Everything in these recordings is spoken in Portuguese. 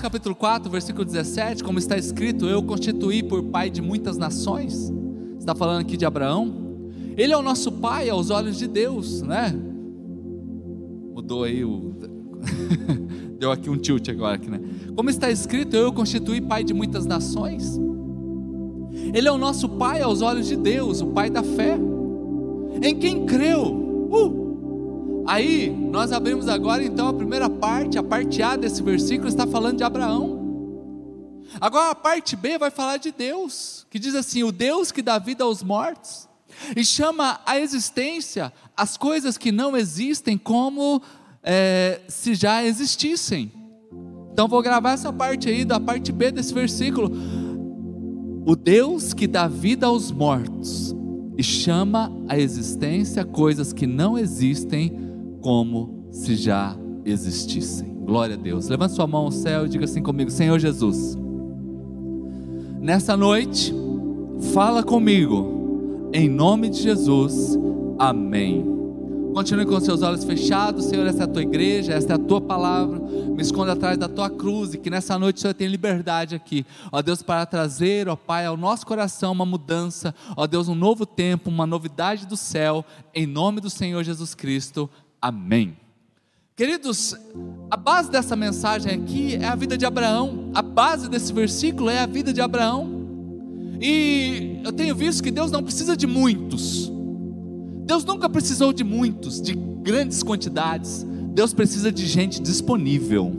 Capítulo 4, versículo 17, como está escrito, eu constituí por pai de muitas nações. Está falando aqui de Abraão. Ele é o nosso pai aos olhos de Deus, né? Mudou aí o Deu aqui um tilt agora aqui, né? Como está escrito, eu constituí pai de muitas nações. Ele é o nosso pai aos olhos de Deus, o pai da fé. Em quem creu? Uh! Aí, nós abrimos agora então a primeira parte, a parte A desse versículo está falando de Abraão. Agora a parte B vai falar de Deus, que diz assim: o Deus que dá vida aos mortos e chama a existência as coisas que não existem como é, se já existissem. Então vou gravar essa parte aí da parte B desse versículo. O Deus que dá vida aos mortos e chama a existência coisas que não existem como se já existissem. Glória a Deus. Levante sua mão ao céu e diga assim comigo: Senhor Jesus, nessa noite, fala comigo, em nome de Jesus, amém. Continue com seus olhos fechados, Senhor. Essa é a tua igreja, essa é a tua palavra. Me esconda atrás da tua cruz e que nessa noite o Senhor tenha liberdade aqui, ó Deus, para trazer, ó Pai, ao nosso coração uma mudança, ó Deus, um novo tempo, uma novidade do céu, em nome do Senhor Jesus Cristo. Amém. Queridos, a base dessa mensagem aqui é a vida de Abraão, a base desse versículo é a vida de Abraão. E eu tenho visto que Deus não precisa de muitos. Deus nunca precisou de muitos, de grandes quantidades. Deus precisa de gente disponível.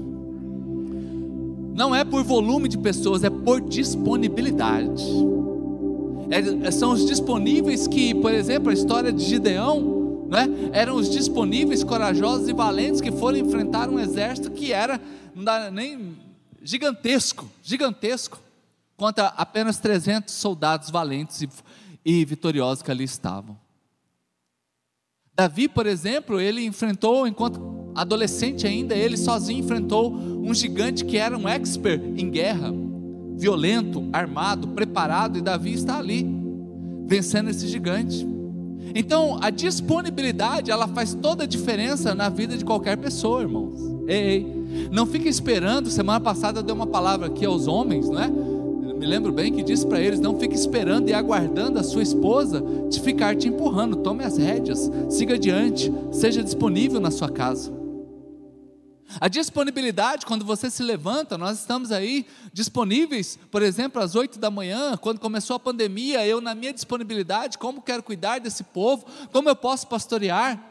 Não é por volume de pessoas, é por disponibilidade. É, são os disponíveis que, por exemplo, a história de Gideão, né, eram os disponíveis, corajosos e valentes que foram enfrentar um exército que era nem gigantesco, gigantesco, contra apenas 300 soldados valentes e, e vitoriosos que ali estavam. Davi, por exemplo, ele enfrentou, enquanto adolescente ainda, ele sozinho enfrentou um gigante que era um expert em guerra, violento, armado, preparado, e Davi está ali, vencendo esse gigante. Então, a disponibilidade, ela faz toda a diferença na vida de qualquer pessoa, irmãos. Ei, ei. não fique esperando, semana passada eu dei uma palavra aqui aos homens, não é? me lembro bem que disse para eles: não fique esperando e aguardando a sua esposa te ficar te empurrando. Tome as rédeas, siga adiante, seja disponível na sua casa. A disponibilidade, quando você se levanta, nós estamos aí disponíveis, por exemplo, às oito da manhã, quando começou a pandemia, eu, na minha disponibilidade, como quero cuidar desse povo, como eu posso pastorear.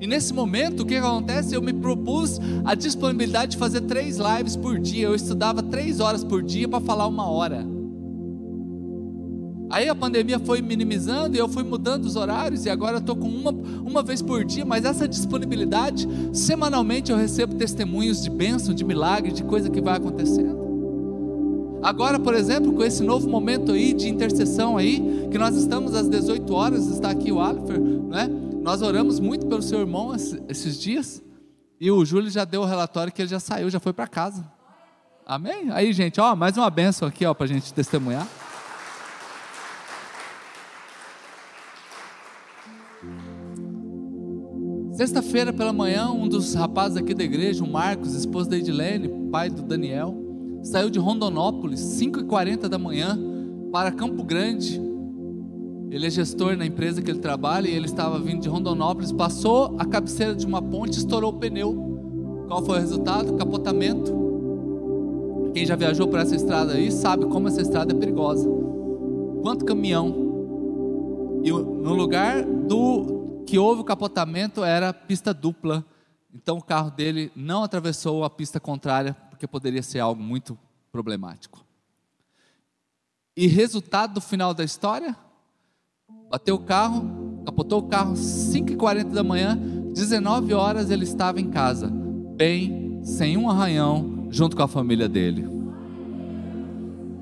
E nesse momento, o que acontece? Eu me propus a disponibilidade de fazer três lives por dia. Eu estudava três horas por dia para falar uma hora. Aí a pandemia foi minimizando e eu fui mudando os horários e agora estou com uma, uma vez por dia, mas essa disponibilidade, semanalmente eu recebo testemunhos de bênção, de milagre, de coisa que vai acontecendo. Agora, por exemplo, com esse novo momento aí de intercessão aí, que nós estamos às 18 horas, está aqui o Alifer, né? Nós oramos muito pelo seu irmão esses dias. E o Júlio já deu o relatório que ele já saiu, já foi para casa. Amém? Aí, gente, ó, mais uma benção aqui, ó, para a gente testemunhar. Sexta-feira pela manhã, um dos rapazes aqui da igreja, o Marcos, esposo da Edilene, pai do Daniel, saiu de Rondonópolis, 5h40 da manhã, para Campo Grande, ele é gestor na empresa que ele trabalha e ele estava vindo de Rondonópolis, passou a cabeceira de uma ponte, estourou o pneu. Qual foi o resultado? Capotamento. Quem já viajou por essa estrada aí sabe como essa estrada é perigosa. Quanto caminhão. E no lugar do que houve o capotamento era pista dupla. Então o carro dele não atravessou a pista contrária, porque poderia ser algo muito problemático. E resultado do final da história? bateu o carro, capotou o carro 5h40 da manhã, 19 horas ele estava em casa, bem, sem um arranhão, junto com a família dele.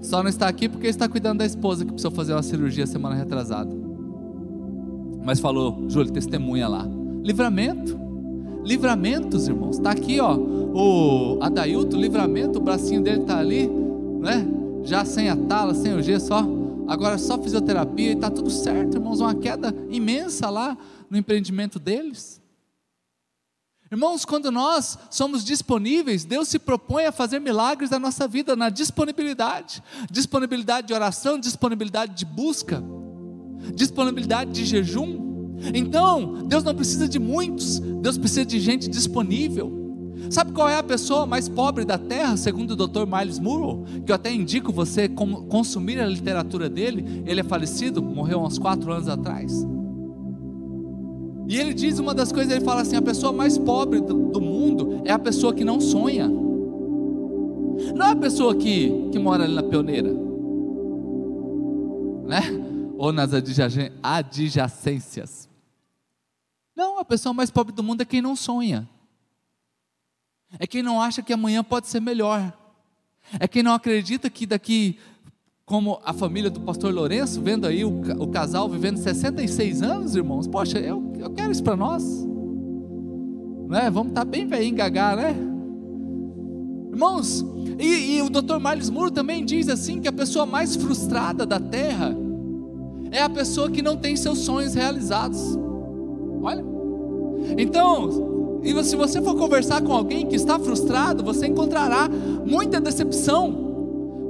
Só não está aqui porque está cuidando da esposa que precisou fazer uma cirurgia semana retrasada. Mas falou, Júlio, testemunha lá. Livramento. Livramentos, irmãos. Está aqui, ó. O Adailto, livramento, o bracinho dele está ali, né? Já sem a tala, sem o gesso, ó agora só fisioterapia e está tudo certo, irmãos, uma queda imensa lá no empreendimento deles. Irmãos, quando nós somos disponíveis, Deus se propõe a fazer milagres na nossa vida, na disponibilidade disponibilidade de oração, disponibilidade de busca, disponibilidade de jejum. Então, Deus não precisa de muitos, Deus precisa de gente disponível. Sabe qual é a pessoa mais pobre da terra, segundo o Dr. Miles Murrow? Que eu até indico você consumir a literatura dele. Ele é falecido, morreu há uns quatro anos atrás. E ele diz uma das coisas, ele fala assim: a pessoa mais pobre do, do mundo é a pessoa que não sonha. Não é a pessoa que, que mora ali na pioneira, né? Ou nas adjacências. Não, a pessoa mais pobre do mundo é quem não sonha. É quem não acha que amanhã pode ser melhor. É quem não acredita que daqui como a família do pastor Lourenço, vendo aí o, o casal vivendo 66 anos, irmãos, poxa, eu, eu quero isso para nós. Não é? Vamos estar tá bem velhinho gagar, né? Irmãos, e, e o Dr. Miles Moore também diz assim que a pessoa mais frustrada da terra é a pessoa que não tem seus sonhos realizados. Olha. Então, e se você for conversar com alguém que está frustrado, você encontrará muita decepção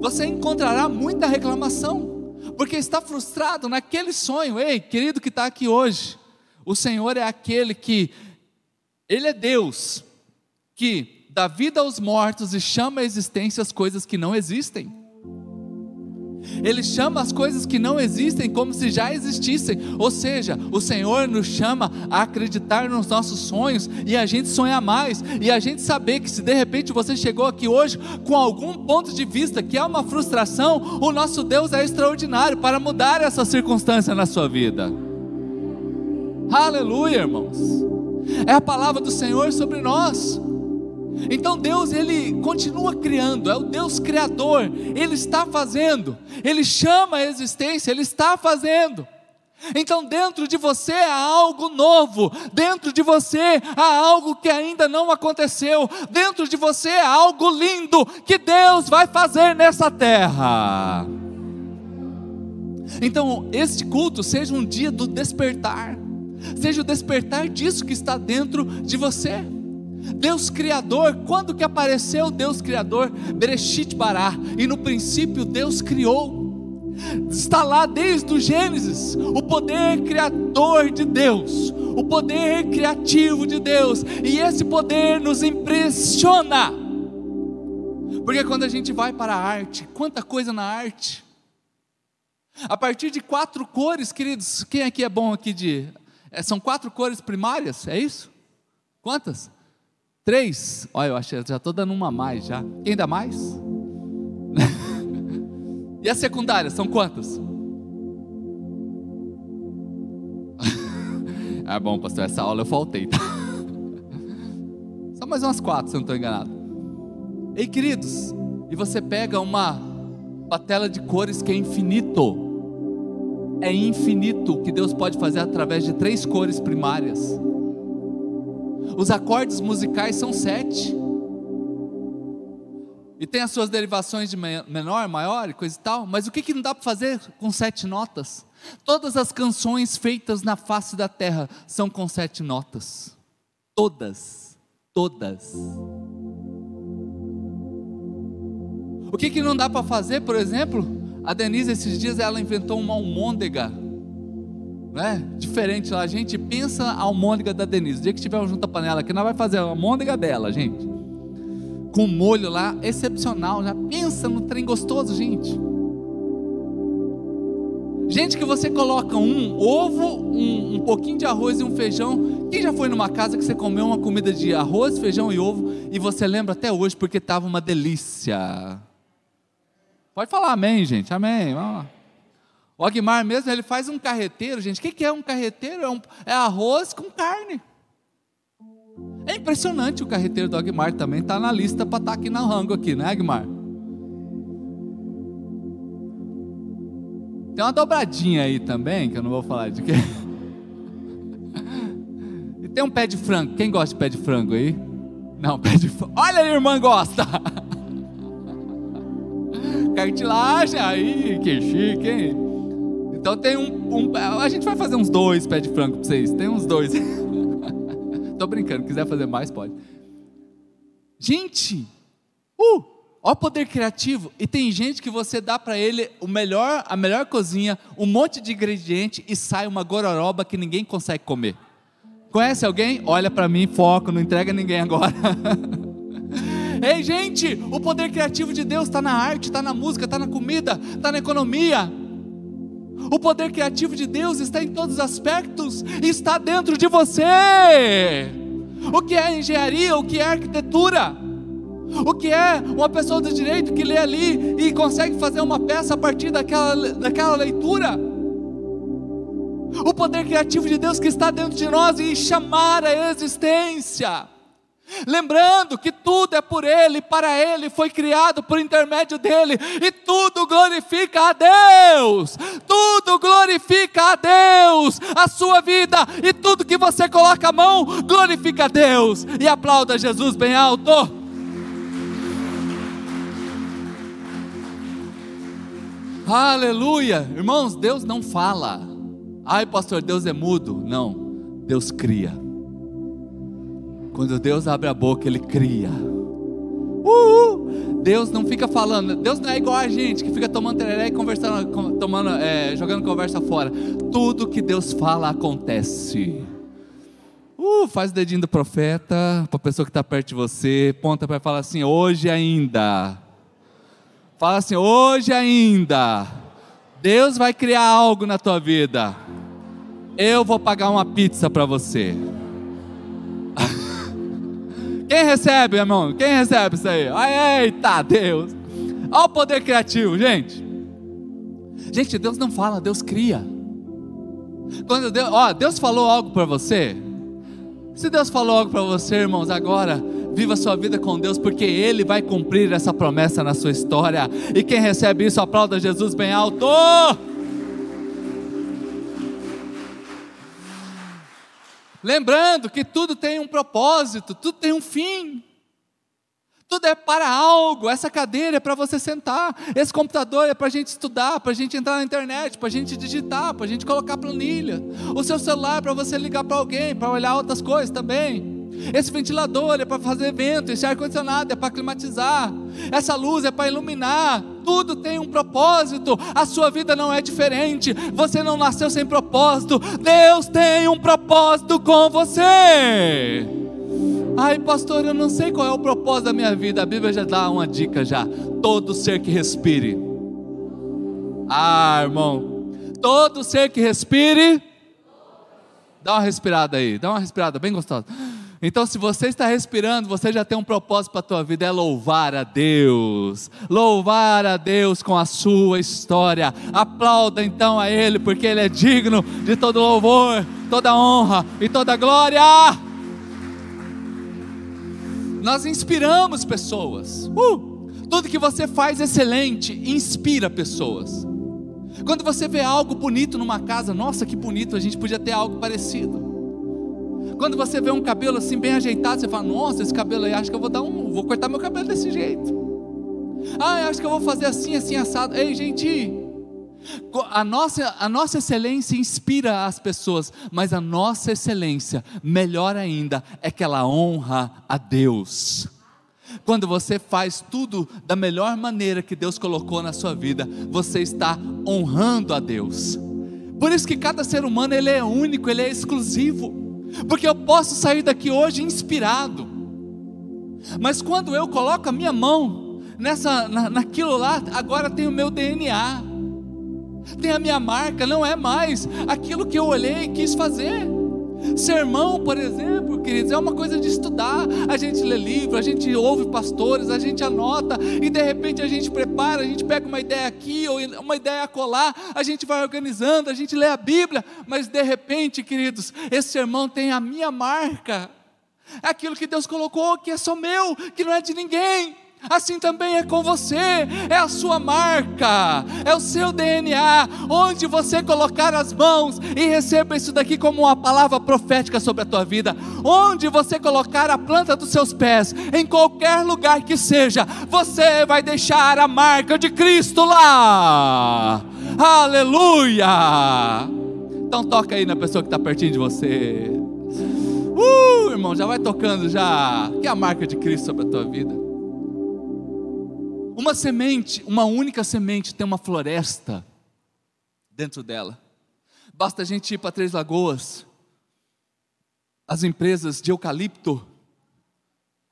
você encontrará muita reclamação, porque está frustrado naquele sonho. Ei, querido que está aqui hoje, o Senhor é aquele que, Ele é Deus, que dá vida aos mortos e chama à existência as coisas que não existem. Ele chama as coisas que não existem como se já existissem. Ou seja, o Senhor nos chama a acreditar nos nossos sonhos e a gente sonhar mais. E a gente saber que se de repente você chegou aqui hoje com algum ponto de vista que é uma frustração, o nosso Deus é extraordinário para mudar essa circunstância na sua vida. Aleluia, irmãos. É a palavra do Senhor sobre nós. Então Deus ele continua criando, é o Deus criador, ele está fazendo, ele chama a existência, ele está fazendo. Então dentro de você há algo novo, dentro de você há algo que ainda não aconteceu, dentro de você há algo lindo que Deus vai fazer nessa terra. Então, este culto seja um dia do despertar, seja o despertar disso que está dentro de você. Deus Criador, quando que apareceu Deus Criador? Bereshit Bará, e no princípio Deus criou. Está lá desde o Gênesis, o poder criador de Deus, o poder criativo de Deus, e esse poder nos impressiona. Porque quando a gente vai para a arte, quanta coisa na arte. A partir de quatro cores, queridos, quem aqui é bom aqui de. É, são quatro cores primárias, é isso? Quantas? Três? Olha, eu acho já estou dando uma a mais já. Quem dá mais? e as secundárias, são quantas? ah, bom, pastor, essa aula eu faltei. Tá? Só mais umas quatro, se eu não estou enganado. Ei, queridos, e você pega uma patela de cores que é infinito. É infinito o que Deus pode fazer através de três cores primárias. Os acordes musicais são sete. E tem as suas derivações de menor, maior e coisa e tal. Mas o que, que não dá para fazer com sete notas? Todas as canções feitas na face da terra são com sete notas. Todas. Todas. O que, que não dá para fazer, por exemplo? A Denise, esses dias, ela inventou uma almôndega né? Diferente lá, a gente pensa a almôndega da Denise. O dia que tiver um junta panela aqui, nós vai fazer a almôndega dela, gente. Com molho lá, excepcional. Já pensa no trem gostoso, gente. Gente que você coloca um ovo, um, um, pouquinho de arroz e um feijão. Quem já foi numa casa que você comeu uma comida de arroz, feijão e ovo e você lembra até hoje porque estava uma delícia? Pode falar amém, gente. Amém. Vamos lá. O Aguimar mesmo, ele faz um carreteiro, gente. O que é um carreteiro? É, um, é arroz com carne. É impressionante o carreteiro do Aguimar também. Está na lista para estar tá aqui na rango aqui, né, Aguimar? Tem uma dobradinha aí também, que eu não vou falar de quê. E tem um pé de frango. Quem gosta de pé de frango aí? Não, pé de frango. Olha, a irmã gosta. Cartilagem aí, que chique, hein? Então tem um, um, A gente vai fazer uns dois pés de frango para vocês. Tem uns dois. Tô brincando, quiser fazer mais, pode. Gente, uh, ó o poder criativo. E tem gente que você dá para ele o melhor, a melhor cozinha, um monte de ingrediente e sai uma gororoba que ninguém consegue comer. Conhece alguém? Olha para mim, foco, não entrega ninguém agora. Ei, gente, o poder criativo de Deus está na arte, está na música, está na comida, está na economia. O poder criativo de Deus está em todos os aspectos, está dentro de você. O que é engenharia, o que é arquitetura, o que é uma pessoa do direito que lê ali e consegue fazer uma peça a partir daquela, daquela leitura. O poder criativo de Deus que está dentro de nós e chamar a existência. Lembrando que tudo é por Ele, para Ele, foi criado por intermédio dEle, e tudo glorifica a Deus, tudo glorifica a Deus, a sua vida, e tudo que você coloca a mão, glorifica a Deus, e aplauda Jesus bem alto. Aleluia, irmãos, Deus não fala, ai pastor, Deus é mudo, não, Deus cria. Quando Deus abre a boca, Ele cria. Uhul. Deus não fica falando, Deus não é igual a gente que fica tomando tereré e conversando, tomando, é, jogando conversa fora. Tudo que Deus fala acontece. Uh, faz o dedinho do profeta para a pessoa que está perto de você, ponta para falar assim: hoje ainda. Fala assim: hoje ainda. Deus vai criar algo na tua vida. Eu vou pagar uma pizza para você. Quem recebe, irmão? Quem recebe isso aí? Eita Deus! Olha o poder criativo, gente. Gente, Deus não fala, Deus cria. Quando Deus, ó, Deus falou algo para você. Se Deus falou algo para você, irmãos, agora viva sua vida com Deus, porque Ele vai cumprir essa promessa na sua história. E quem recebe isso, aplauda Jesus bem alto. Lembrando que tudo tem um propósito, tudo tem um fim. Tudo é para algo. Essa cadeira é para você sentar. Esse computador é para a gente estudar, para a gente entrar na internet, para a gente digitar, para a gente colocar planilha. O seu celular é para você ligar para alguém, para olhar outras coisas também. Esse ventilador é para fazer vento, esse ar-condicionado é para climatizar, essa luz é para iluminar, tudo tem um propósito, a sua vida não é diferente, você não nasceu sem propósito, Deus tem um propósito com você. Ai, pastor, eu não sei qual é o propósito da minha vida, a Bíblia já dá uma dica já: todo ser que respire. Ah, irmão, todo ser que respire, dá uma respirada aí, dá uma respirada bem gostosa. Então, se você está respirando, você já tem um propósito para a tua vida, é louvar a Deus. Louvar a Deus com a sua história. Aplauda então a Ele, porque Ele é digno de todo louvor, toda honra e toda glória. Nós inspiramos pessoas. Uh, tudo que você faz excelente inspira pessoas. Quando você vê algo bonito numa casa, nossa, que bonito, a gente podia ter algo parecido. Quando você vê um cabelo assim bem ajeitado, você fala: Nossa, esse cabelo aí, acho que eu vou dar um, vou cortar meu cabelo desse jeito. Ah, acho que eu vou fazer assim, assim assado. Ei, gente, a nossa, a nossa excelência inspira as pessoas, mas a nossa excelência, melhor ainda, é que ela honra a Deus. Quando você faz tudo da melhor maneira que Deus colocou na sua vida, você está honrando a Deus. Por isso que cada ser humano ele é único, ele é exclusivo porque eu posso sair daqui hoje inspirado, mas quando eu coloco a minha mão nessa, na, naquilo lá, agora tem o meu DNA, tem a minha marca, não é mais aquilo que eu olhei e quis fazer. Sermão, por exemplo, queridos, é uma coisa de estudar. A gente lê livro, a gente ouve pastores, a gente anota e de repente a gente prepara, a gente pega uma ideia aqui ou uma ideia colar, a gente vai organizando, a gente lê a Bíblia, mas de repente, queridos, esse sermão tem a minha marca. É aquilo que Deus colocou que é só meu, que não é de ninguém assim também é com você, é a sua marca, é o seu DNA, onde você colocar as mãos e receba isso daqui como uma palavra profética sobre a tua vida, onde você colocar a planta dos seus pés, em qualquer lugar que seja, você vai deixar a marca de Cristo lá, aleluia! Então toca aí na pessoa que está pertinho de você. Uh, irmão, já vai tocando já. Que é a marca de Cristo sobre a tua vida. Uma semente, uma única semente tem uma floresta dentro dela. Basta a gente ir para Três Lagoas, as empresas de eucalipto,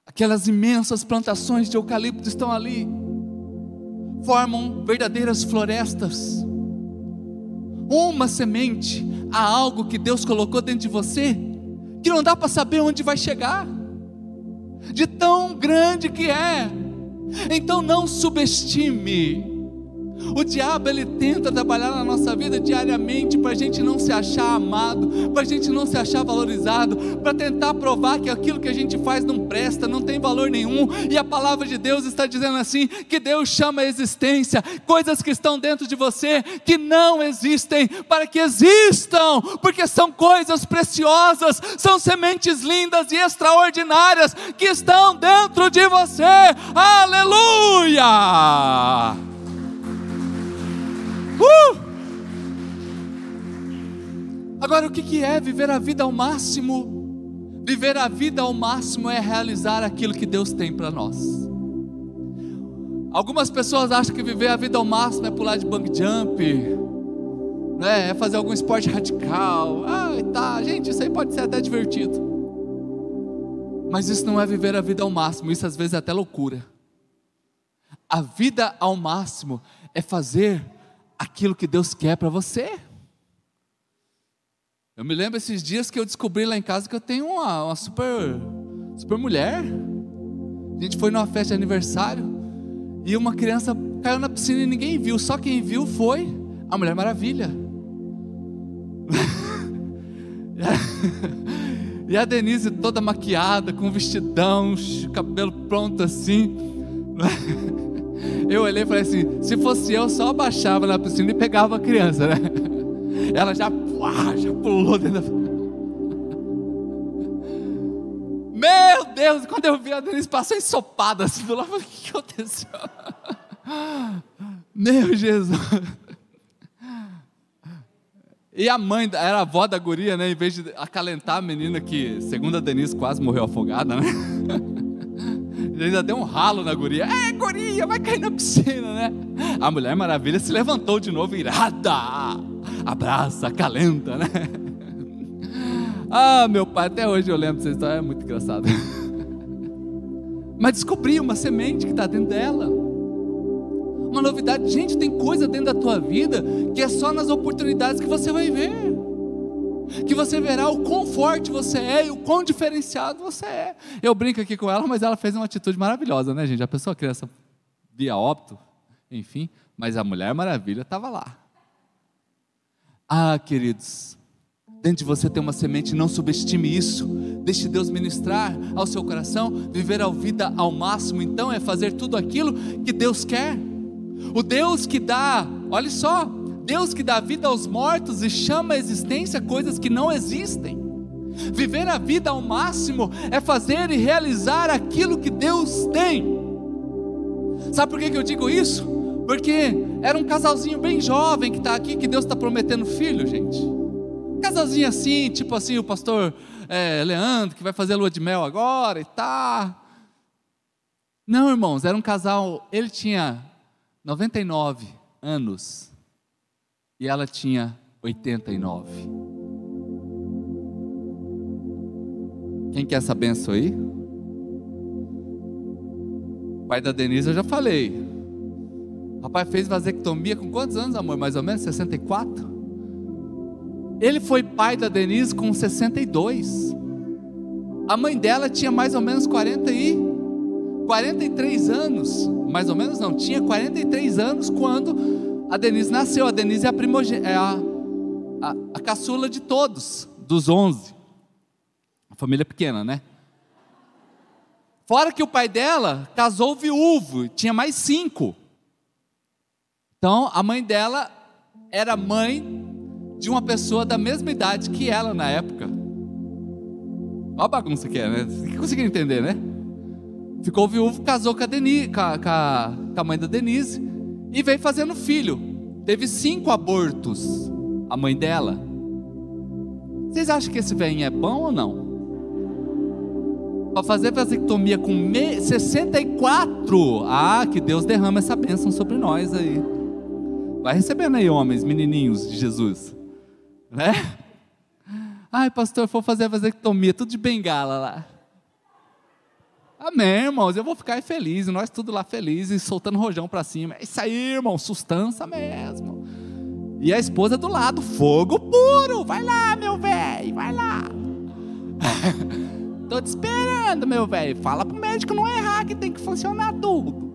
aquelas imensas plantações de eucalipto estão ali, formam verdadeiras florestas. Uma semente, há algo que Deus colocou dentro de você, que não dá para saber onde vai chegar, de tão grande que é. Então não subestime o diabo ele tenta trabalhar na nossa vida diariamente para a gente não se achar amado, para a gente não se achar valorizado, para tentar provar que aquilo que a gente faz não presta, não tem valor nenhum. E a palavra de Deus está dizendo assim: que Deus chama a existência coisas que estão dentro de você que não existem, para que existam, porque são coisas preciosas, são sementes lindas e extraordinárias que estão dentro de você. Aleluia! Uh! Agora, o que é viver a vida ao máximo? Viver a vida ao máximo é realizar aquilo que Deus tem para nós. Algumas pessoas acham que viver a vida ao máximo é pular de bang jump, né? é fazer algum esporte radical. Ah, tá, gente, isso aí pode ser até divertido. Mas isso não é viver a vida ao máximo, isso às vezes é até loucura. A vida ao máximo é fazer aquilo que Deus quer para você. Eu me lembro esses dias que eu descobri lá em casa que eu tenho uma, uma super, super mulher. A gente foi numa festa de aniversário e uma criança caiu na piscina e ninguém viu, só quem viu foi a Mulher Maravilha. e a Denise toda maquiada, com vestidão, cabelo pronto assim. Eu olhei e falei assim: se fosse eu, só abaixava na piscina e pegava a criança, né? Ela já, uá, já pulou dentro da. Meu Deus, quando eu vi a Denise passou ensopada assim do lado, eu falei: o que aconteceu? Meu Jesus. E a mãe, era a avó da guria, né? Em vez de acalentar a menina que, segundo a Denise, quase morreu afogada, né? Ele ainda deu um ralo na guria. É, guria, vai cair na piscina, né? A Mulher Maravilha se levantou de novo, irada. Abraça, calenta, né? Ah, meu pai, até hoje eu lembro dessa história, é muito engraçado. Mas descobri uma semente que está dentro dela. Uma novidade, gente, tem coisa dentro da tua vida que é só nas oportunidades que você vai ver que você verá o quão forte você é e o quão diferenciado você é. Eu brinco aqui com ela, mas ela fez uma atitude maravilhosa, né, gente? A pessoa, criança via óbito, enfim, mas a Mulher Maravilha estava lá. Ah, queridos, dentro de você tem uma semente, não subestime isso. Deixe Deus ministrar ao seu coração, viver a vida ao máximo, então é fazer tudo aquilo que Deus quer. O Deus que dá, olha só, Deus que dá vida aos mortos e chama à existência coisas que não existem. Viver a vida ao máximo é fazer e realizar aquilo que Deus tem. Sabe por que eu digo isso? Porque era um casalzinho bem jovem que está aqui, que Deus está prometendo filho, gente. casalzinho assim, tipo assim, o pastor é, Leandro, que vai fazer a lua de mel agora e tá. Não, irmãos, era um casal, ele tinha 99 anos e ela tinha 89. Quem quer essa benção aí? Pai da Denise eu já falei. Rapaz fez vasectomia com quantos anos, amor? Mais ou menos 64? Ele foi pai da Denise com 62. A mãe dela tinha mais ou menos 40 e 43 anos, mais ou menos não, tinha 43 anos quando a Denise nasceu. A Denise é a, primogênita, é a, a, a caçula de todos, dos onze. A família pequena, né? Fora que o pai dela casou viúvo, tinha mais cinco. Então, a mãe dela era mãe de uma pessoa da mesma idade que ela na época. Olha a bagunça que é, né? Você conseguiu entender, né? Ficou viúvo, casou com a, Denise, com a, com a mãe da Denise e veio fazendo filho. Teve cinco abortos, a mãe dela. Vocês acham que esse velhinho é bom ou não? para fazer vasectomia com 64. Ah, que Deus derrama essa bênção sobre nós aí. Vai recebendo aí, homens, menininhos de Jesus. Né? Ai, pastor, vou fazer vasectomia, tudo de bengala lá. Amém, irmãos. Eu vou ficar feliz, nós tudo lá felizes, soltando rojão para cima. É isso aí, irmão, sustância mesmo. E a esposa do lado, fogo puro. Vai lá, meu velho, vai lá. Tô te esperando, meu velho. Fala pro médico não errar que tem que funcionar tudo.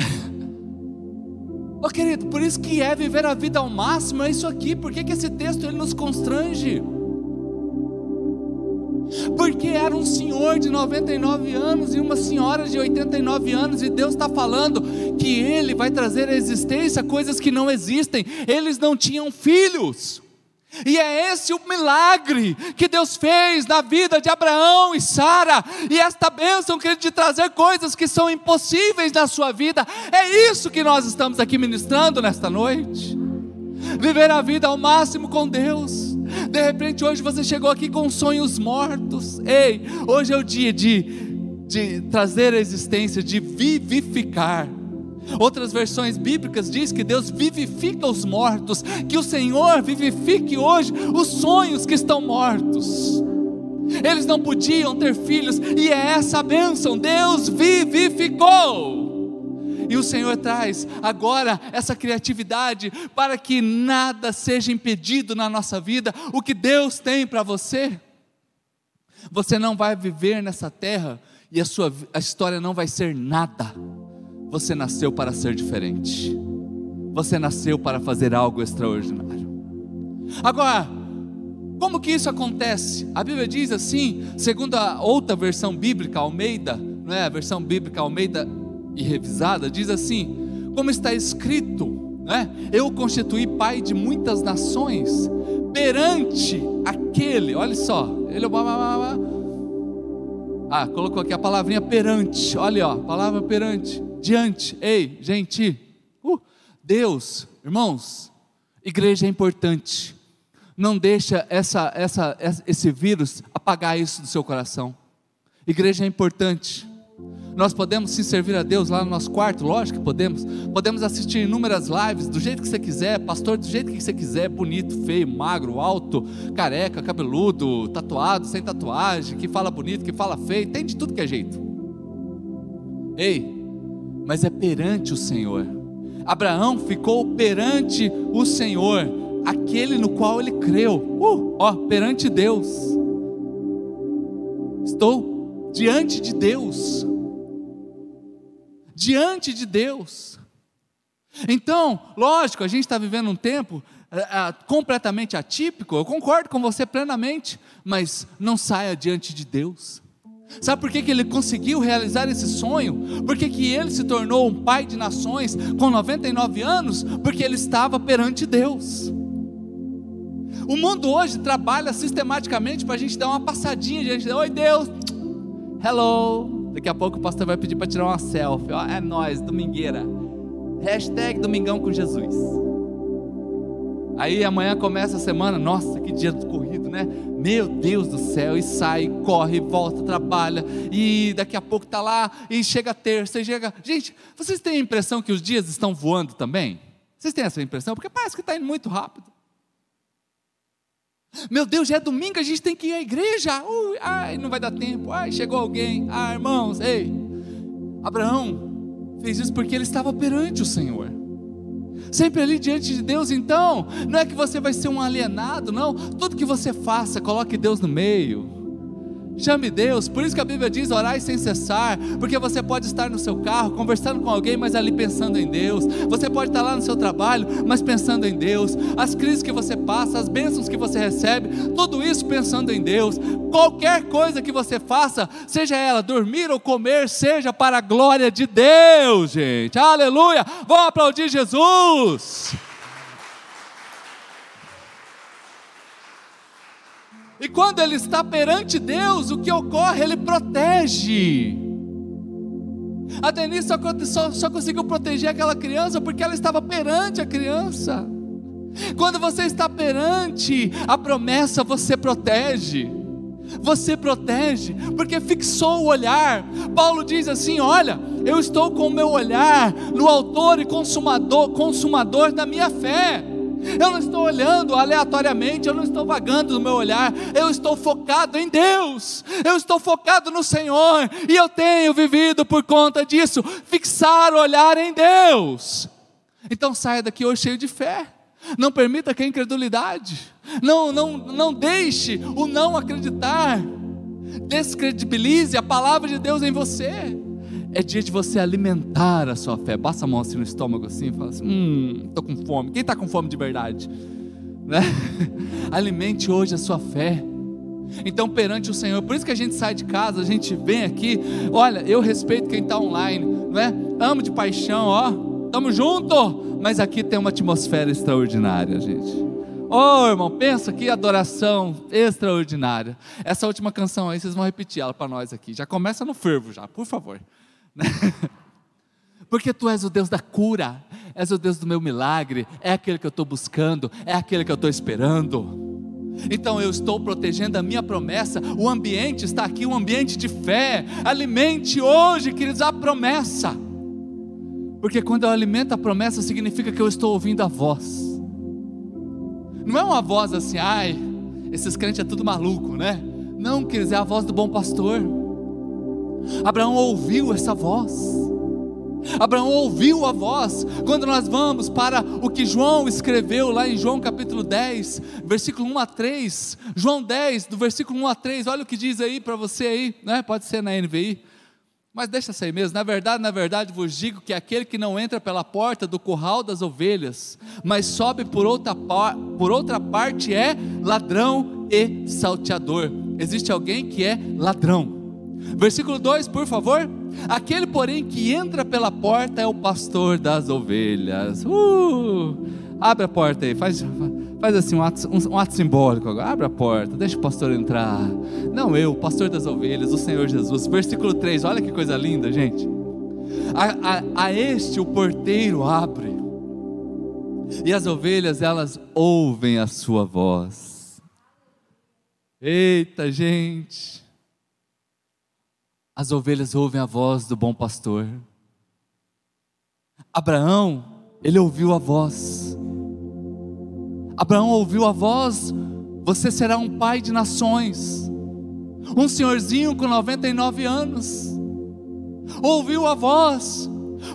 Ô oh, querido, por isso que é viver a vida ao máximo, é isso aqui. Por que, que esse texto ele nos constrange? Porque era um senhor de 99 anos e uma senhora de 89 anos, e Deus está falando que Ele vai trazer à existência coisas que não existem. Eles não tinham filhos. E é esse o milagre que Deus fez na vida de Abraão e Sara. E esta bênção, querido, de trazer coisas que são impossíveis na sua vida. É isso que nós estamos aqui ministrando nesta noite. Viver a vida ao máximo com Deus. De repente, hoje você chegou aqui com sonhos mortos. Ei, hoje é o dia de, de trazer a existência, de vivificar Outras versões bíblicas diz que Deus vivifica os mortos, que o Senhor vivifique hoje os sonhos que estão mortos. Eles não podiam ter filhos, e é essa a bênção, Deus vivificou. E o Senhor traz agora essa criatividade para que nada seja impedido na nossa vida, o que Deus tem para você. Você não vai viver nessa terra e a sua a história não vai ser nada você nasceu para ser diferente. Você nasceu para fazer algo extraordinário. Agora, como que isso acontece? A Bíblia diz assim, segundo a outra versão bíblica, Almeida, não é? A versão bíblica Almeida e revisada, diz assim: como está escrito, né? Eu constituí pai de muitas nações perante aquele, olha só, ele é ah, colocou aqui a palavrinha perante, olha ó, palavra perante diante. Ei, gente, uh, Deus, irmãos, igreja é importante. Não deixa essa, essa, esse vírus apagar isso do seu coração. Igreja é importante. Nós podemos se servir a Deus lá no nosso quarto, lógico que podemos. Podemos assistir inúmeras lives do jeito que você quiser, pastor, do jeito que você quiser, bonito, feio, magro, alto, careca, cabeludo, tatuado, sem tatuagem, que fala bonito, que fala feio, tem de tudo que é jeito. Ei, mas é perante o Senhor. Abraão ficou perante o Senhor, aquele no qual ele creu. Uh, ó, perante Deus. Estou diante de Deus. Diante de Deus. Então, lógico, a gente está vivendo um tempo é, é, completamente atípico, eu concordo com você plenamente, mas não saia diante de Deus. Sabe por que, que ele conseguiu realizar esse sonho? Porque que ele se tornou um pai de nações com 99 anos? Porque ele estava perante Deus. O mundo hoje trabalha sistematicamente para a gente dar uma passadinha, a gente, oi Deus, hello. Daqui a pouco o pastor vai pedir para tirar uma selfie. Ó, é nós, domingueira. Hashtag Domingão com Jesus. Aí amanhã começa a semana, nossa, que dia corrido, né? Meu Deus do céu, e sai, corre, volta, trabalha, e daqui a pouco está lá, e chega terça, e chega. Gente, vocês têm a impressão que os dias estão voando também? Vocês têm essa impressão? Porque parece que está indo muito rápido. Meu Deus, já é domingo, a gente tem que ir à igreja. Ui, ai, não vai dar tempo. Ai, chegou alguém. Ah, irmãos, ei. Abraão fez isso porque ele estava perante o Senhor sempre ali diante de Deus. Então, não é que você vai ser um alienado, não. Tudo que você faça, coloque Deus no meio. Chame Deus, por isso que a Bíblia diz orar sem cessar, porque você pode estar no seu carro conversando com alguém, mas ali pensando em Deus. Você pode estar lá no seu trabalho, mas pensando em Deus. As crises que você passa, as bênçãos que você recebe, tudo isso pensando em Deus. Qualquer coisa que você faça, seja ela dormir ou comer, seja para a glória de Deus, gente. Aleluia! Vamos aplaudir Jesus. E quando ele está perante Deus, o que ocorre? Ele protege. A Denise só, só, só conseguiu proteger aquela criança porque ela estava perante a criança. Quando você está perante a promessa, você protege. Você protege, porque fixou o olhar. Paulo diz assim: Olha, eu estou com o meu olhar no autor e consumador, consumador da minha fé. Eu não estou olhando aleatoriamente, eu não estou vagando no meu olhar, eu estou focado em Deus, eu estou focado no Senhor, e eu tenho vivido por conta disso, fixar o olhar em Deus. Então saia daqui hoje cheio de fé. Não permita que a incredulidade, não, não, não deixe o não acreditar, descredibilize a palavra de Deus em você. É dia de você alimentar a sua fé. Passa a mão assim no estômago assim e fala assim: Hum, estou com fome. Quem está com fome de verdade? Né? Alimente hoje a sua fé. Então, perante o Senhor, por isso que a gente sai de casa, a gente vem aqui. Olha, eu respeito quem está online, não é? Amo de paixão, ó, tamo junto. Mas aqui tem uma atmosfera extraordinária, gente. Oh, irmão, pensa que adoração extraordinária. Essa última canção aí, vocês vão repetir ela para nós aqui. Já começa no fervo, já, por favor. Porque tu és o Deus da cura, és o Deus do meu milagre, é aquele que eu estou buscando, é aquele que eu estou esperando. Então eu estou protegendo a minha promessa, o ambiente está aqui, um ambiente de fé. Alimente hoje, queridos, a promessa. Porque quando eu alimento a promessa, significa que eu estou ouvindo a voz. Não é uma voz assim, ai, esses crentes é tudo maluco, né? Não, queridos, é a voz do bom pastor. Abraão ouviu essa voz. Abraão ouviu a voz. Quando nós vamos para o que João escreveu lá em João capítulo 10, versículo 1 a 3. João 10, do versículo 1 a 3. Olha o que diz aí para você aí, né? Pode ser na NVI. Mas deixa sair mesmo. Na verdade, na verdade vos digo que aquele que não entra pela porta do curral das ovelhas, mas sobe por outra, por outra parte é ladrão e salteador. Existe alguém que é ladrão. Versículo 2, por favor. Aquele, porém, que entra pela porta é o pastor das ovelhas. Uh, abre a porta aí, faz, faz assim um ato, um, um ato simbólico agora. Abre a porta, deixa o pastor entrar. Não eu, o pastor das ovelhas, o Senhor Jesus. Versículo 3, olha que coisa linda, gente. A, a, a este o porteiro abre, e as ovelhas elas ouvem a sua voz. Eita, gente. As ovelhas ouvem a voz do bom pastor. Abraão, ele ouviu a voz. Abraão ouviu a voz: Você será um pai de nações. Um senhorzinho com 99 anos. Ouviu a voz,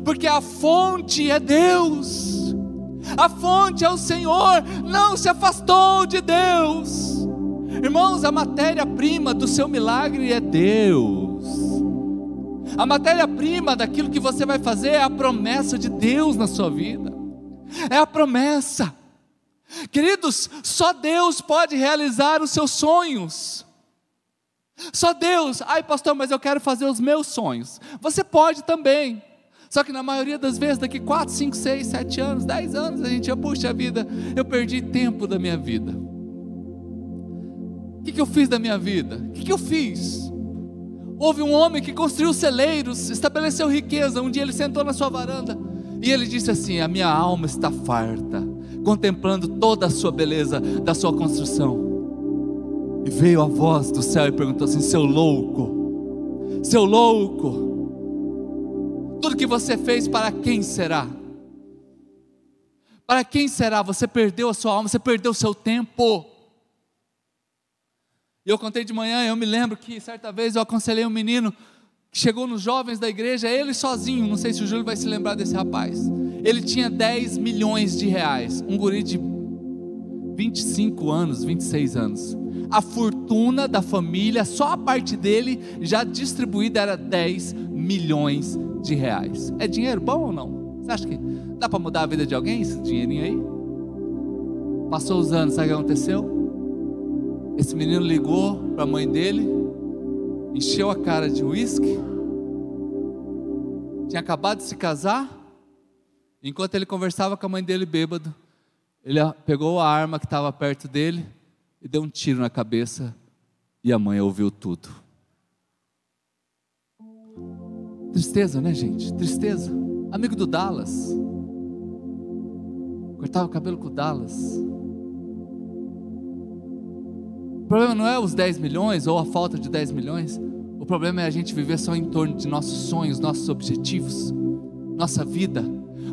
porque a fonte é Deus. A fonte é o Senhor, não se afastou de Deus. Irmãos, a matéria-prima do seu milagre é Deus. A matéria-prima daquilo que você vai fazer é a promessa de Deus na sua vida. É a promessa. Queridos, só Deus pode realizar os seus sonhos. Só Deus. Ai, pastor, mas eu quero fazer os meus sonhos. Você pode também. Só que na maioria das vezes, daqui 4, 5, 6, 7 anos, 10 anos, a gente já, puxa vida, eu perdi tempo da minha vida. O que, que eu fiz da minha vida? O que, que eu fiz? Houve um homem que construiu celeiros, estabeleceu riqueza. Um dia ele sentou na sua varanda e ele disse assim: A minha alma está farta, contemplando toda a sua beleza da sua construção. E veio a voz do céu e perguntou assim: Seu louco, seu louco, tudo que você fez para quem será? Para quem será? Você perdeu a sua alma, você perdeu o seu tempo. E eu contei de manhã, eu me lembro que certa vez eu aconselhei um menino que chegou nos jovens da igreja, ele sozinho, não sei se o Júlio vai se lembrar desse rapaz. Ele tinha 10 milhões de reais, um guri de 25 anos, 26 anos. A fortuna da família, só a parte dele já distribuída era 10 milhões de reais. É dinheiro bom ou não? Você acha que dá para mudar a vida de alguém esse dinheirinho aí? Passou os anos, sabe o que aconteceu? Esse menino ligou para a mãe dele, encheu a cara de uísque, tinha acabado de se casar. Enquanto ele conversava com a mãe dele bêbado, ele pegou a arma que estava perto dele e deu um tiro na cabeça, e a mãe ouviu tudo. Tristeza, né, gente? Tristeza. Amigo do Dallas. Cortava o cabelo com o Dallas. Problema não é os 10 milhões ou a falta de 10 milhões. O problema é a gente viver só em torno de nossos sonhos, nossos objetivos, nossa vida.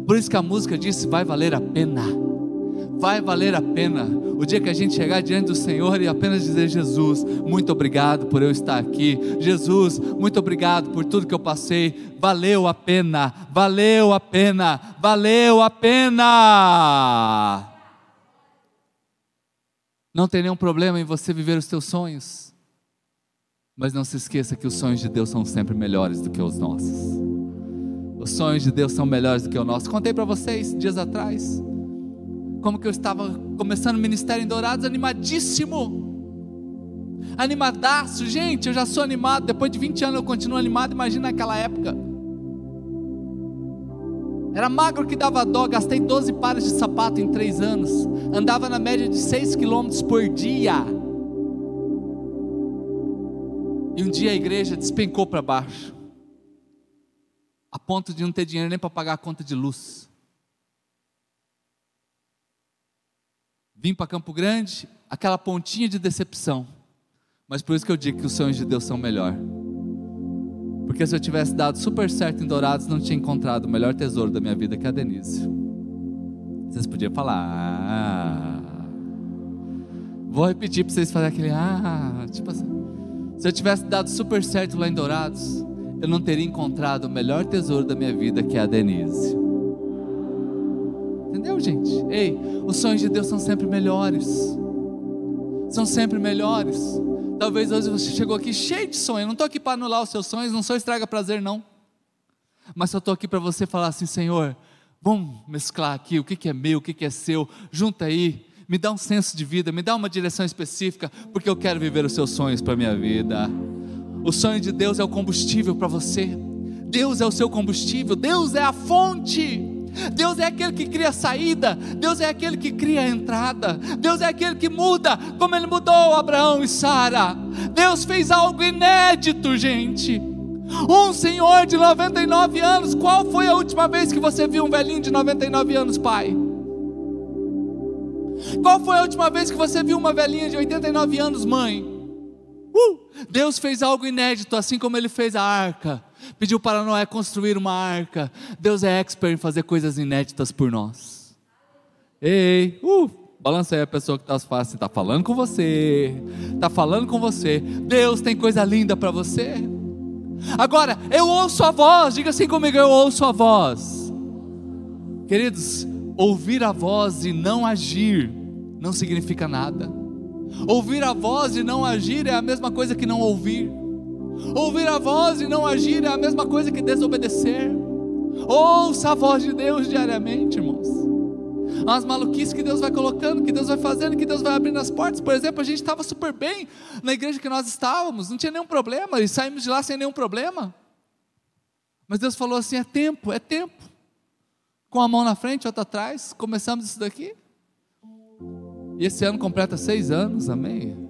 Por isso que a música diz: vai valer a pena. Vai valer a pena o dia que a gente chegar diante do Senhor e apenas dizer: Jesus, muito obrigado por eu estar aqui. Jesus, muito obrigado por tudo que eu passei. Valeu a pena, valeu a pena, valeu a pena. Não tem nenhum problema em você viver os teus sonhos. Mas não se esqueça que os sonhos de Deus são sempre melhores do que os nossos. Os sonhos de Deus são melhores do que o nosso. Contei para vocês dias atrás como que eu estava começando o ministério em Dourados, animadíssimo. Animadaço, gente, eu já sou animado. Depois de 20 anos eu continuo animado. Imagina naquela época. Era magro que dava dó, gastei 12 pares de sapato em 3 anos. Andava na média de 6 quilômetros por dia. E um dia a igreja despencou para baixo, a ponto de não ter dinheiro nem para pagar a conta de luz. Vim para Campo Grande, aquela pontinha de decepção. Mas por isso que eu digo que os sonhos de Deus são melhor. Porque se eu tivesse dado super certo em Dourados, não tinha encontrado o melhor tesouro da minha vida que é a Denise. Vocês podiam falar, ah. Vou repetir para vocês fazerem aquele, ah, tipo assim. Se eu tivesse dado super certo lá em Dourados, eu não teria encontrado o melhor tesouro da minha vida que é a Denise. Entendeu, gente? Ei, os sonhos de Deus são sempre melhores. São sempre melhores. Talvez hoje você chegou aqui cheio de sonho. Não estou aqui para anular os seus sonhos, não sou estraga prazer, não. Mas eu estou aqui para você falar assim, Senhor, vamos mesclar aqui o que, que é meu, o que, que é seu, junta aí, me dá um senso de vida, me dá uma direção específica, porque eu quero viver os seus sonhos para a minha vida. O sonho de Deus é o combustível para você, Deus é o seu combustível, Deus é a fonte. Deus é aquele que cria saída, Deus é aquele que cria entrada, Deus é aquele que muda, como Ele mudou Abraão e Sara. Deus fez algo inédito, gente. Um senhor de 99 anos, qual foi a última vez que você viu um velhinho de 99 anos, pai? Qual foi a última vez que você viu uma velhinha de 89 anos, mãe? Uh, Deus fez algo inédito, assim como Ele fez a arca pediu para Noé construir uma arca. Deus é expert em fazer coisas inéditas por nós. Ei, uh, balança aí a pessoa que está fácil, está falando com você, está falando com você. Deus tem coisa linda para você. Agora, eu ouço a voz, diga assim comigo: eu ouço a voz. Queridos, ouvir a voz e não agir não significa nada. Ouvir a voz e não agir é a mesma coisa que não ouvir. Ouvir a voz e não agir é a mesma coisa que desobedecer. Ouça a voz de Deus diariamente, irmãos. As maluquices que Deus vai colocando, que Deus vai fazendo, que Deus vai abrindo as portas. Por exemplo, a gente estava super bem na igreja que nós estávamos, não tinha nenhum problema, e saímos de lá sem nenhum problema. Mas Deus falou assim: é tempo, é tempo. Com a mão na frente, outra atrás, começamos isso daqui. E esse ano completa seis anos, amém?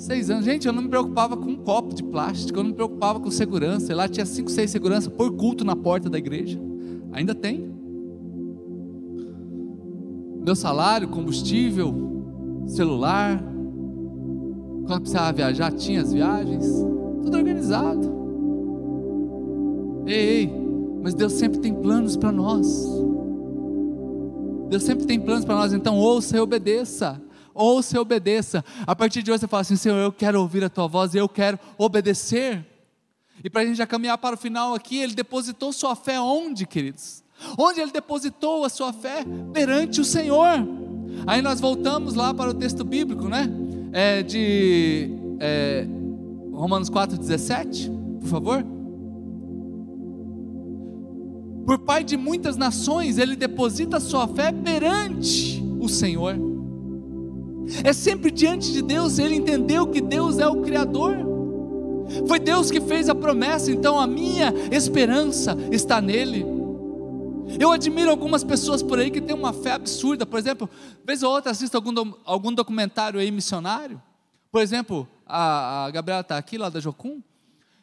Seis anos. Gente, eu não me preocupava com um copo de plástico, eu não me preocupava com segurança. Lá tinha cinco, seis segurança por culto na porta da igreja. Ainda tem. Meu salário, combustível, celular. Quando precisava viajar, tinha as viagens. Tudo organizado. Ei, ei, mas Deus sempre tem planos para nós. Deus sempre tem planos para nós, então ouça e obedeça ouça e obedeça. A partir de hoje você fala assim: Senhor, eu quero ouvir a tua voz e eu quero obedecer. E para a gente já caminhar para o final aqui, ele depositou sua fé onde, queridos? Onde ele depositou a sua fé? Perante o Senhor. Aí nós voltamos lá para o texto bíblico, né? É de é, Romanos 4,17, por favor. Por pai de muitas nações, ele deposita a sua fé perante o Senhor. É sempre diante de Deus, ele entendeu que Deus é o Criador. Foi Deus que fez a promessa, então a minha esperança está nele. Eu admiro algumas pessoas por aí que têm uma fé absurda, por exemplo, vez ou outra assisto algum, algum documentário aí missionário. Por exemplo, a, a Gabriela está aqui, lá da Jocum,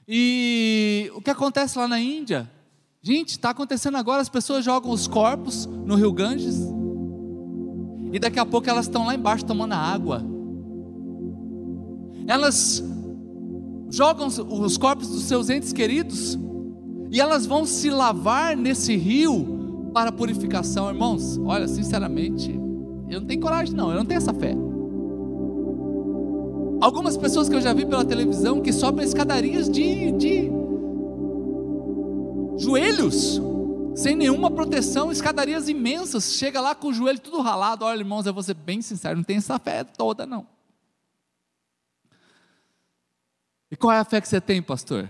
e o que acontece lá na Índia? Gente, está acontecendo agora, as pessoas jogam os corpos no Rio Ganges, e daqui a pouco elas estão lá embaixo tomando água. elas jogam os corpos dos seus entes queridos e elas vão se lavar nesse rio para purificação, irmãos. Olha, sinceramente, eu não tenho coragem, não, eu não tenho essa fé. Algumas pessoas que eu já vi pela televisão que sobem escadarias de, de joelhos, sem nenhuma proteção, escadarias imensas, chega lá com o joelho tudo ralado. Olha, irmãos, eu vou ser bem sincero, não tenho essa fé toda, não. E qual é a fé que você tem, pastor?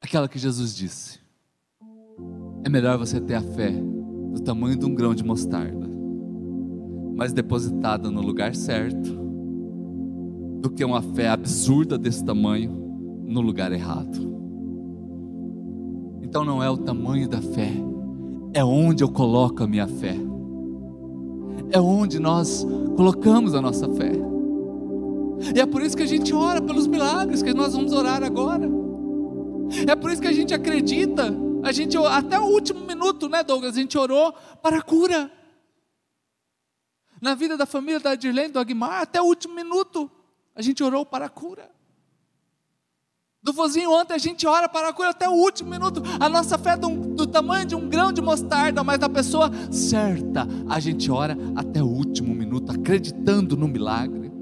Aquela que Jesus disse. É melhor você ter a fé do tamanho de um grão de mostarda, mas depositada no lugar certo, do que uma fé absurda desse tamanho no lugar errado. Então não é o tamanho da fé, é onde eu coloco a minha fé, é onde nós colocamos a nossa fé. E é por isso que a gente ora pelos milagres que nós vamos orar agora. É por isso que a gente acredita. A gente até o último minuto, né, Douglas? A gente orou para a cura. Na vida da família da Dirlene, do Aguimar, até o último minuto, a gente orou para a cura. Do vozinho ontem a gente ora para a cura até o último minuto. A nossa fé é do, do, tamanho de um grão de mostarda, mas da pessoa certa, a gente ora até o último minuto, acreditando no milagre.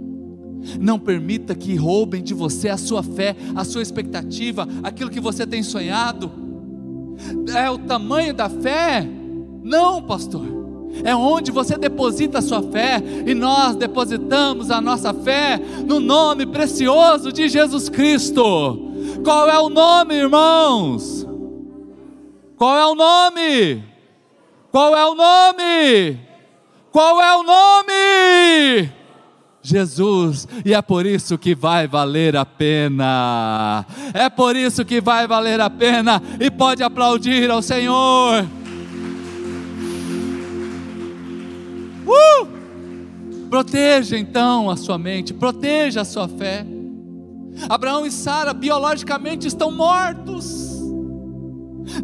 Não permita que roubem de você a sua fé, a sua expectativa, aquilo que você tem sonhado. É o tamanho da fé? Não, pastor. É onde você deposita a sua fé, e nós depositamos a nossa fé no nome precioso de Jesus Cristo. Qual é o nome, irmãos? Qual é o nome? Qual é o nome? Qual é o nome? Jesus, e é por isso que vai valer a pena, é por isso que vai valer a pena, e pode aplaudir ao Senhor. Uh! Proteja então a sua mente, proteja a sua fé. Abraão e Sara biologicamente estão mortos,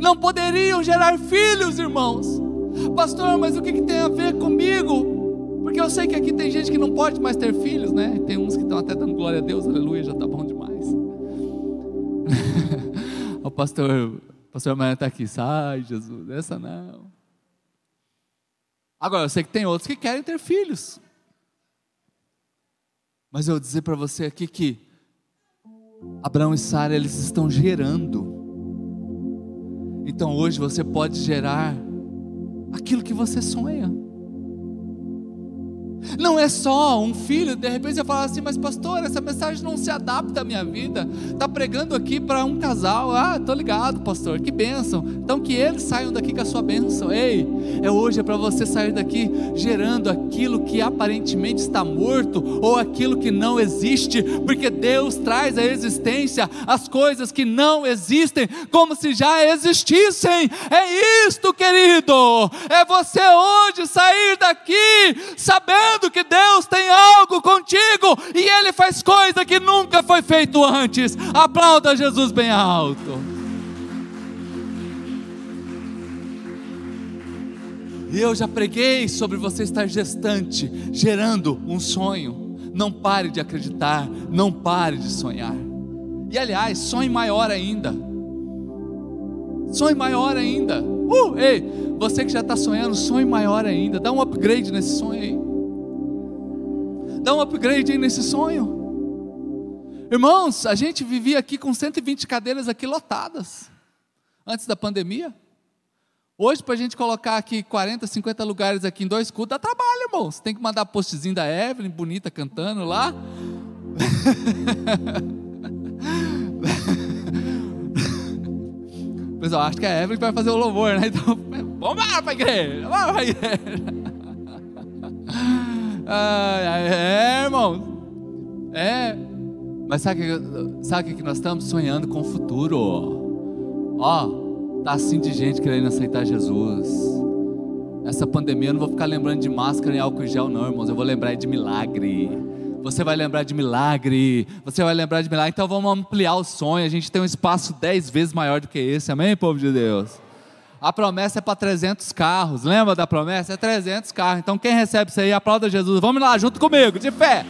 não poderiam gerar filhos, irmãos. Pastor, mas o que, que tem a ver comigo? Porque eu sei que aqui tem gente que não pode mais ter filhos, né? Tem uns que estão até dando glória a Deus, aleluia, já está bom demais. o pastor, pastor amanhã está aqui, sai Jesus, essa não. Agora, eu sei que tem outros que querem ter filhos. Mas eu vou dizer para você aqui que Abraão e Sara, eles estão gerando. Então hoje você pode gerar aquilo que você sonha. Não é só um filho, de repente você fala assim, mas pastor, essa mensagem não se adapta à minha vida. Está pregando aqui para um casal. Ah, estou ligado, pastor, que bênção. Então que eles saiam daqui com a sua bênção. Ei, é hoje é para você sair daqui gerando aquilo que aparentemente está morto ou aquilo que não existe, porque Deus traz à existência as coisas que não existem como se já existissem. É isto, querido. É você hoje sair daqui sabendo que Deus tem algo contigo e Ele faz coisa que nunca foi feito antes. Aplauda Jesus bem alto. E eu já preguei sobre você estar gestante, gerando um sonho. Não pare de acreditar, não pare de sonhar. E aliás, sonhe maior ainda. Sonhe maior ainda. Uh, ei, você que já está sonhando, sonhe maior ainda. Dá um upgrade nesse sonho aí. Dá um upgrade aí nesse sonho. Irmãos, a gente vivia aqui com 120 cadeiras aqui lotadas, antes da pandemia. Hoje, para a gente colocar aqui 40, 50 lugares aqui em dois cultos, dá trabalho, irmãos. Tem que mandar postzinho da Evelyn, bonita, cantando lá. Pessoal, acho que a Evelyn vai fazer o louvor, né? Então, vamos lá para a igreja, vamos para a igreja. É, irmão. É. Mas sabe o sabe que nós estamos sonhando com o futuro? Ó, tá assim de gente querendo aceitar Jesus. Essa pandemia eu não vou ficar lembrando de máscara e álcool gel, não, irmãos. Eu vou lembrar de milagre. Você vai lembrar de milagre. Você vai lembrar de milagre. Então vamos ampliar o sonho. A gente tem um espaço dez vezes maior do que esse. Amém, povo de Deus? A promessa é para 300 carros. Lembra da promessa? É 300 carros. Então quem recebe isso aí, aplauda Jesus. Vamos lá junto comigo, de pé.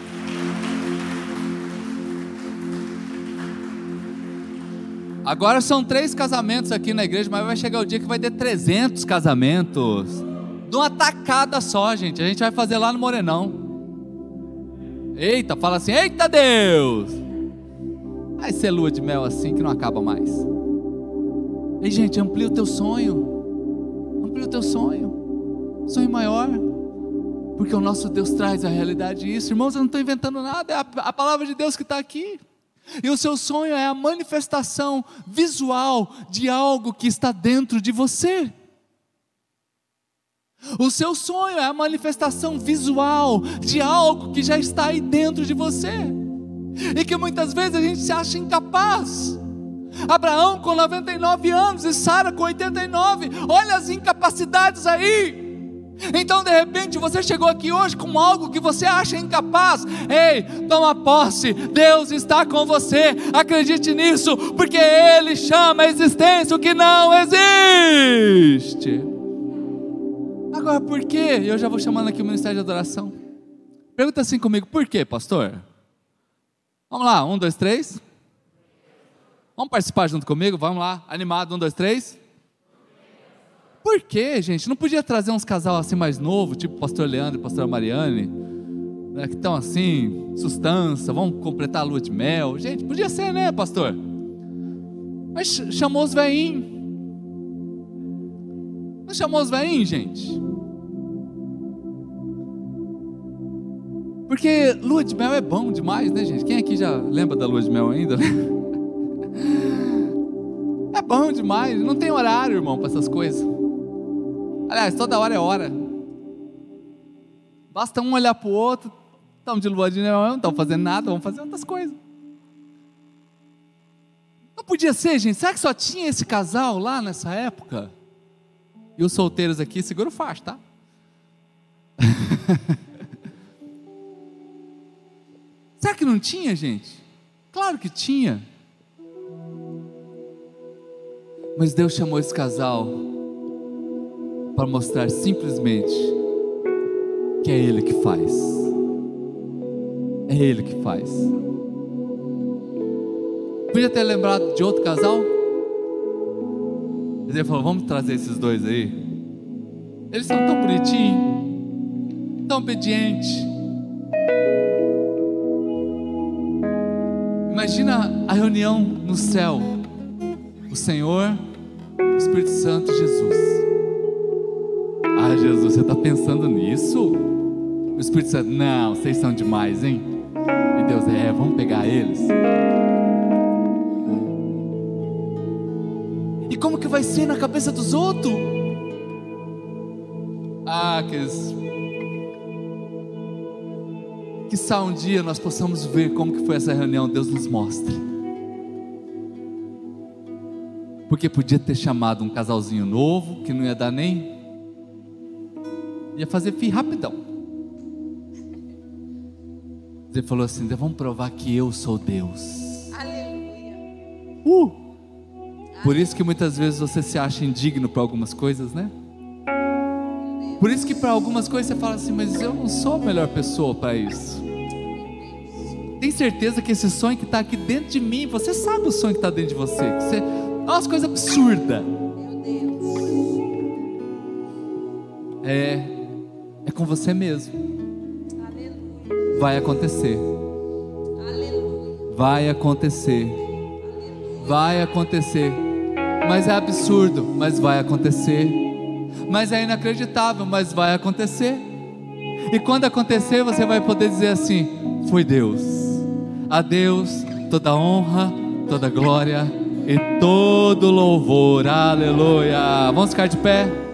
Agora são três casamentos aqui na igreja, mas vai chegar o dia que vai ter 300 casamentos. De uma tacada só, gente. A gente vai fazer lá no Morenão. Eita, fala assim: Eita Deus! Vai ser lua de mel assim que não acaba mais. Ei, gente, amplia o teu sonho. Amplia o teu sonho. Sonho maior. Porque o nosso Deus traz a realidade disso. Irmãos, eu não estou inventando nada, é a, a palavra de Deus que está aqui. E o seu sonho é a manifestação visual de algo que está dentro de você. O seu sonho é a manifestação visual de algo que já está aí dentro de você. E que muitas vezes a gente se acha incapaz. Abraão com 99 anos e Sara com 89. Olha as incapacidades aí. Então, de repente, você chegou aqui hoje com algo que você acha incapaz. Ei, toma posse. Deus está com você. Acredite nisso, porque Ele chama a existência o que não existe. Agora, por quê? Eu já vou chamando aqui o Ministério de Adoração. Pergunta assim comigo: por quê, pastor? Vamos lá, um, dois, três. Vamos participar junto comigo? Vamos lá, animado, um, dois, três. Por quê, gente? Não podia trazer uns casal assim mais novo, tipo pastor Leandro e pastor Mariane, né, que estão assim, sustância, vamos completar a lua de mel. Gente, podia ser, né, pastor? Mas chamou os veinhos. Não chamou os veinhos, gente? Porque lua de mel é bom demais, né, gente? Quem aqui já lembra da lua de mel ainda? Bom demais, não tem horário, irmão, para essas coisas. Aliás, toda hora é hora. Basta um olhar para o outro, estamos de lua de não estamos fazendo nada, vamos fazer outras coisas. Não podia ser, gente. Será que só tinha esse casal lá nessa época? E os solteiros aqui, segura o facho, tá? Será que não tinha, gente? Claro que tinha. Mas Deus chamou esse casal para mostrar simplesmente que é Ele que faz. É Ele que faz. Podia ter lembrado de outro casal? Ele falou: Vamos trazer esses dois aí. Eles são tão bonitinhos, tão obedientes. Imagina a reunião no céu. O Senhor, Espírito Santo Jesus. Ah, Jesus, você está pensando nisso? O Espírito Santo, não, vocês são demais, hein? E Deus, é, vamos pegar eles. E como que vai ser na cabeça dos outros? Ah, que que só um dia nós possamos ver como que foi essa reunião, Deus nos mostre. Porque podia ter chamado um casalzinho novo, que não ia dar nem ia fazer fim rapidão. Ele falou assim: vamos provar que eu sou Deus. Aleluia. Uh! Por isso que muitas vezes você se acha indigno para algumas coisas, né? Por isso que para algumas coisas você fala assim, mas eu não sou a melhor pessoa para isso. Tem certeza que esse sonho que está aqui dentro de mim, você sabe o sonho que está dentro de você. Que você é umas coisas absurdas. É, é com você mesmo. Aleluia. Vai acontecer. Aleluia. Vai acontecer. Aleluia. Vai acontecer. Mas é absurdo, mas vai acontecer. Mas é inacreditável, mas vai acontecer. E quando acontecer, você vai poder dizer assim: foi Deus. A Deus toda honra, toda glória e todo louvor. Aleluia. Vamos ficar de pé.